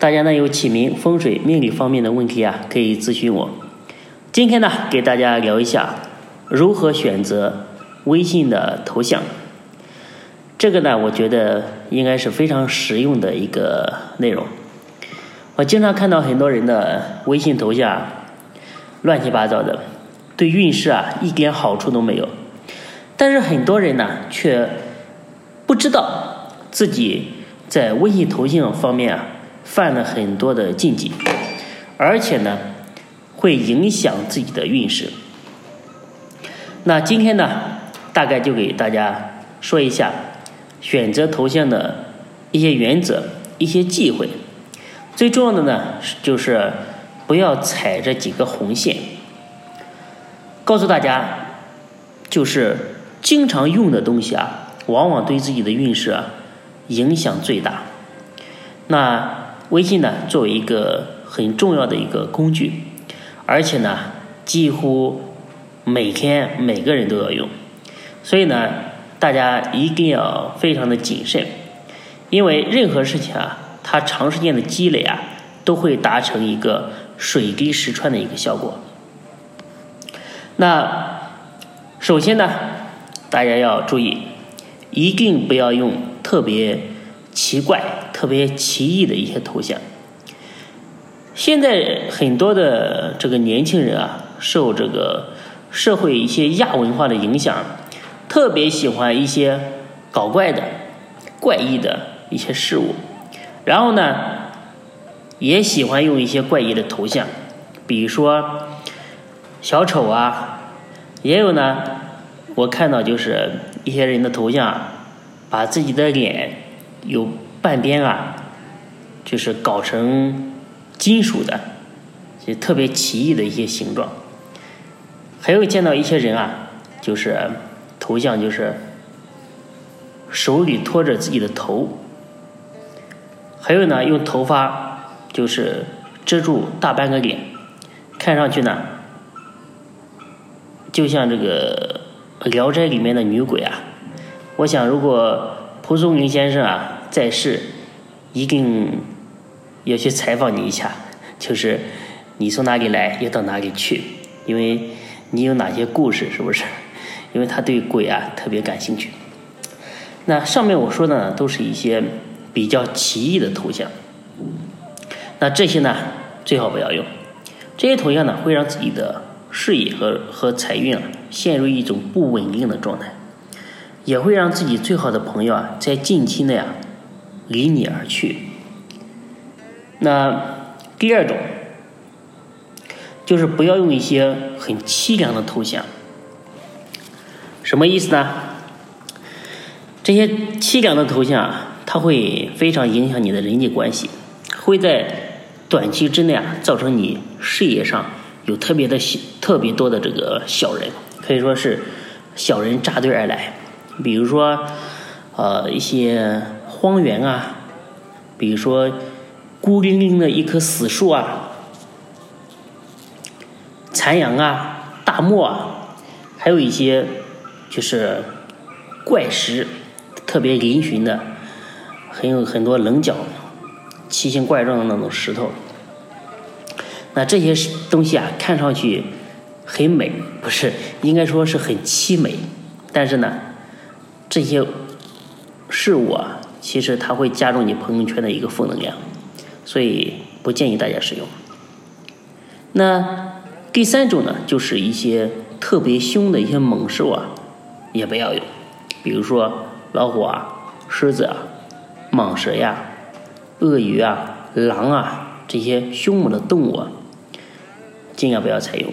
大家呢有起名、风水、命理方面的问题啊，可以咨询我。今天呢，给大家聊一下如何选择微信的头像。这个呢，我觉得应该是非常实用的一个内容。我经常看到很多人的微信头像乱七八糟的。对运势啊一点好处都没有，但是很多人呢却不知道自己在微信头像方面啊犯了很多的禁忌，而且呢会影响自己的运势。那今天呢大概就给大家说一下选择头像的一些原则、一些忌讳。最重要的呢就是不要踩这几个红线。告诉大家，就是经常用的东西啊，往往对自己的运势啊影响最大。那微信呢，作为一个很重要的一个工具，而且呢，几乎每天每个人都要用，所以呢，大家一定要非常的谨慎，因为任何事情啊，它长时间的积累啊，都会达成一个水滴石穿的一个效果。那首先呢，大家要注意，一定不要用特别奇怪、特别奇异的一些头像。现在很多的这个年轻人啊，受这个社会一些亚文化的影响，特别喜欢一些搞怪的、怪异的一些事物，然后呢，也喜欢用一些怪异的头像，比如说。小丑啊，也有呢。我看到就是一些人的头像，把自己的脸有半边啊，就是搞成金属的，就特别奇异的一些形状。还有见到一些人啊，就是头像就是手里托着自己的头，还有呢用头发就是遮住大半个脸，看上去呢。就像这个《聊斋》里面的女鬼啊，我想如果蒲松龄先生啊在世，一定要去采访你一下，就是你从哪里来，要到哪里去，因为你有哪些故事，是不是？因为他对鬼啊特别感兴趣。那上面我说的呢，都是一些比较奇异的头像，那这些呢最好不要用，这些头像呢会让自己的。事业和和财运啊，陷入一种不稳定的状态，也会让自己最好的朋友啊，在近期内啊，离你而去。那第二种，就是不要用一些很凄凉的头像。什么意思呢？这些凄凉的头像啊，它会非常影响你的人际关系，会在短期之内啊，造成你事业上。有特别的特别多的这个小人，可以说是小人扎堆而来。比如说，呃，一些荒原啊，比如说孤零零的一棵死树啊，残阳啊，大漠啊，还有一些就是怪石，特别嶙峋的，很有很多棱角、奇形怪状的那种石头。那这些东西啊，看上去很美，不是应该说是很凄美，但是呢，这些事物啊，其实它会加重你朋友圈的一个负能量，所以不建议大家使用。那第三种呢，就是一些特别凶的一些猛兽啊，也不要用，比如说老虎啊、狮子啊、蟒蛇呀、鳄鱼啊、狼啊这些凶猛的动物啊。尽量不要采用，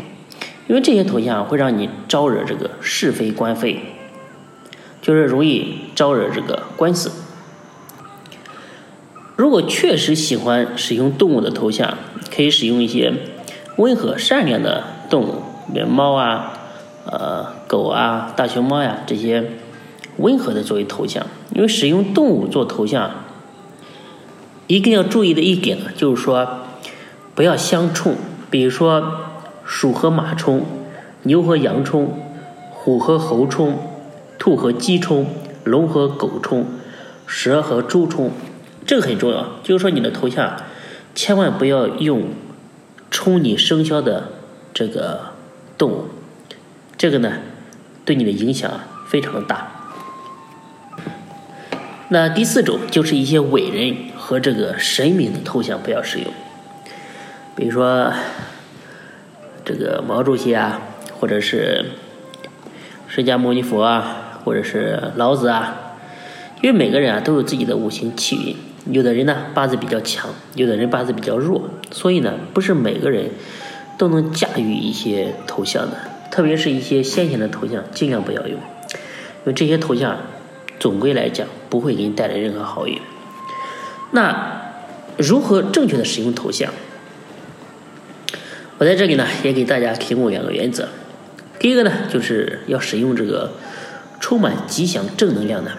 因为这些头像会让你招惹这个是非官非，就是容易招惹这个官司。如果确实喜欢使用动物的头像，可以使用一些温和善良的动物，比如猫啊、呃狗啊、大熊猫呀这些温和的作为头像。因为使用动物做头像，一定要注意的一点呢，就是说不要相冲，比如说鼠和马冲，牛和羊冲，虎和猴冲，兔和鸡冲，龙和狗冲，蛇和猪冲。这个很重要，就是说你的头像千万不要用冲你生肖的这个动物，这个呢对你的影响非常大。那第四种就是一些伟人和这个神明的头像不要使用，比如说这个毛主席啊，或者是释迦牟尼佛啊，或者是老子啊，因为每个人啊都有自己的五行气运。有的人呢八字比较强，有的人八字比较弱，所以呢不是每个人都能驾驭一些头像的，特别是一些先贤的头像，尽量不要用，因为这些头像总归来讲不会给你带来任何好运。那如何正确的使用头像？我在这里呢也给大家提供两个原则，第一个呢就是要使用这个充满吉祥正能量的。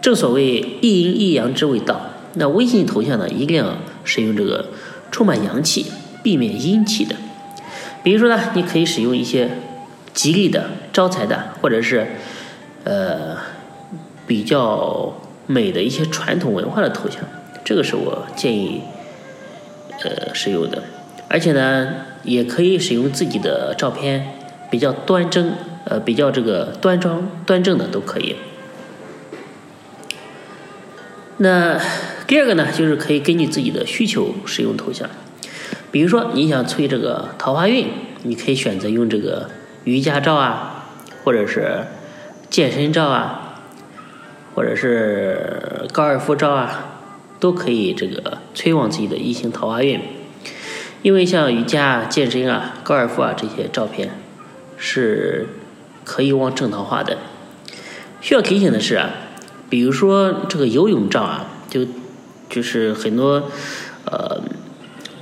正所谓一阴一阳之谓道，那微信头像呢，一定要使用这个充满阳气、避免阴气的。比如说呢，你可以使用一些吉利的、招财的，或者是呃比较美的一些传统文化的头像，这个是我建议呃使用的。而且呢，也可以使用自己的照片，比较端正，呃，比较这个端庄端正的都可以。那第二个呢，就是可以根据自己的需求使用头像。比如说，你想催这个桃花运，你可以选择用这个瑜伽照啊，或者是健身照啊，或者是高尔夫照啊，都可以这个催旺自己的异性桃花运。因为像瑜伽、健身啊、高尔夫啊这些照片，是可以旺正桃花的。需要提醒的是啊。比如说这个游泳照啊，就就是很多呃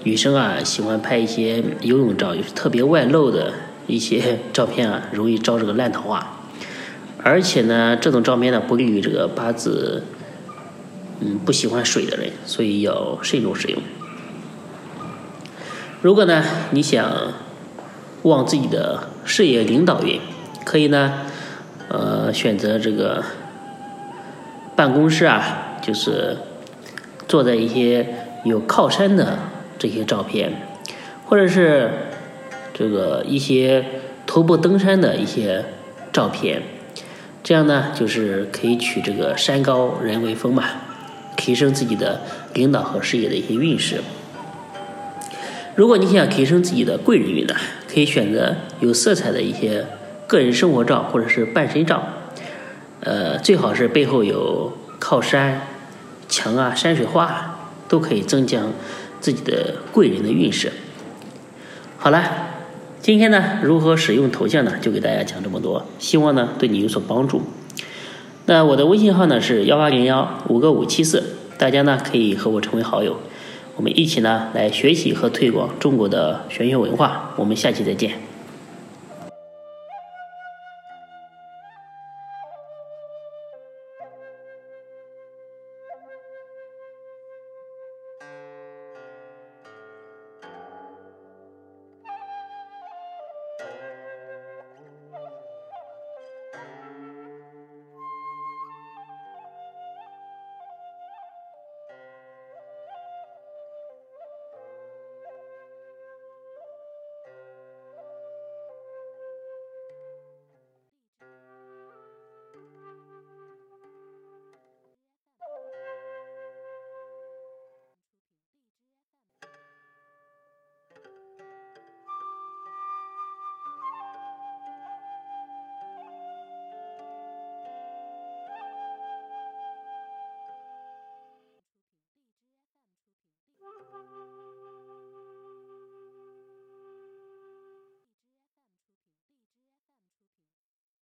女生啊喜欢拍一些游泳照，就是特别外露的一些照片啊，容易招这个烂桃花。而且呢，这种照片呢不利于这个八字嗯不喜欢水的人，所以要慎重使用。如果呢你想旺自己的事业领导运，可以呢呃选择这个。办公室啊，就是坐在一些有靠山的这些照片，或者是这个一些徒步登山的一些照片，这样呢，就是可以取这个山高人为峰嘛，提升自己的领导和事业的一些运势。如果你想提升自己的贵人运呢，可以选择有色彩的一些个人生活照或者是半身照。呃，最好是背后有靠山、墙啊、山水画，都可以增强自己的贵人的运势。好了，今天呢，如何使用头像呢？就给大家讲这么多，希望呢对你有所帮助。那我的微信号呢是幺八零幺五个五七四，大家呢可以和我成为好友，我们一起呢来学习和推广中国的玄学文化。我们下期再见。